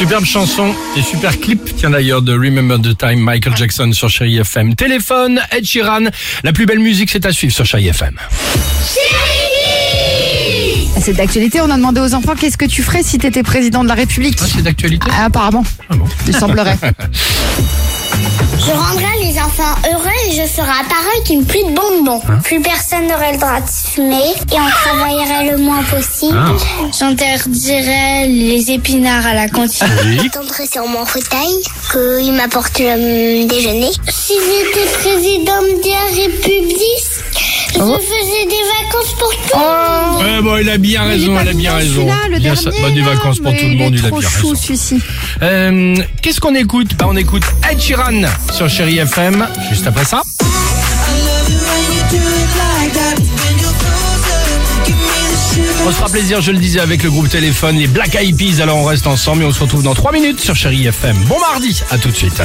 Superbe chanson et super clip, tiens d'ailleurs, de Remember the Time, Michael Jackson sur Chéri FM. Téléphone, Ed Sheeran, la plus belle musique c'est à suivre sur Chéri FM. C'est d'actualité, on a demandé aux enfants qu'est-ce que tu ferais si tu étais président de la République? Ah, c'est d'actualité Ah, Apparemment, Ah bon il semblerait. Je rendrai les enfants heureux je ferai apparaître une pluie de bonbons. Plus personne n'aurait le droit de fumer et on travaillerait le moins possible. Ah. J'interdirais les épinards à la cantine. Oui. J'attendrai sur mon fauteuil qu'il m'apporte le déjeuner. Si j'étais président de la République, je faisais des vacances Ouais, bon, il a bien raison, elle a bien raison. le Bien dernier, ça- bah, des vacances pour tout le monde, il il a bien raison. Euh, Qu'est-ce qu'on écoute Bah, on écoute Ed Sheeran sur Chéri FM, juste après ça. On se fera plaisir, je le disais, avec le groupe Téléphone, les Black Eyed Peas. Alors on reste ensemble et on se retrouve dans 3 minutes sur Chéri FM. Bon mardi, à tout de suite.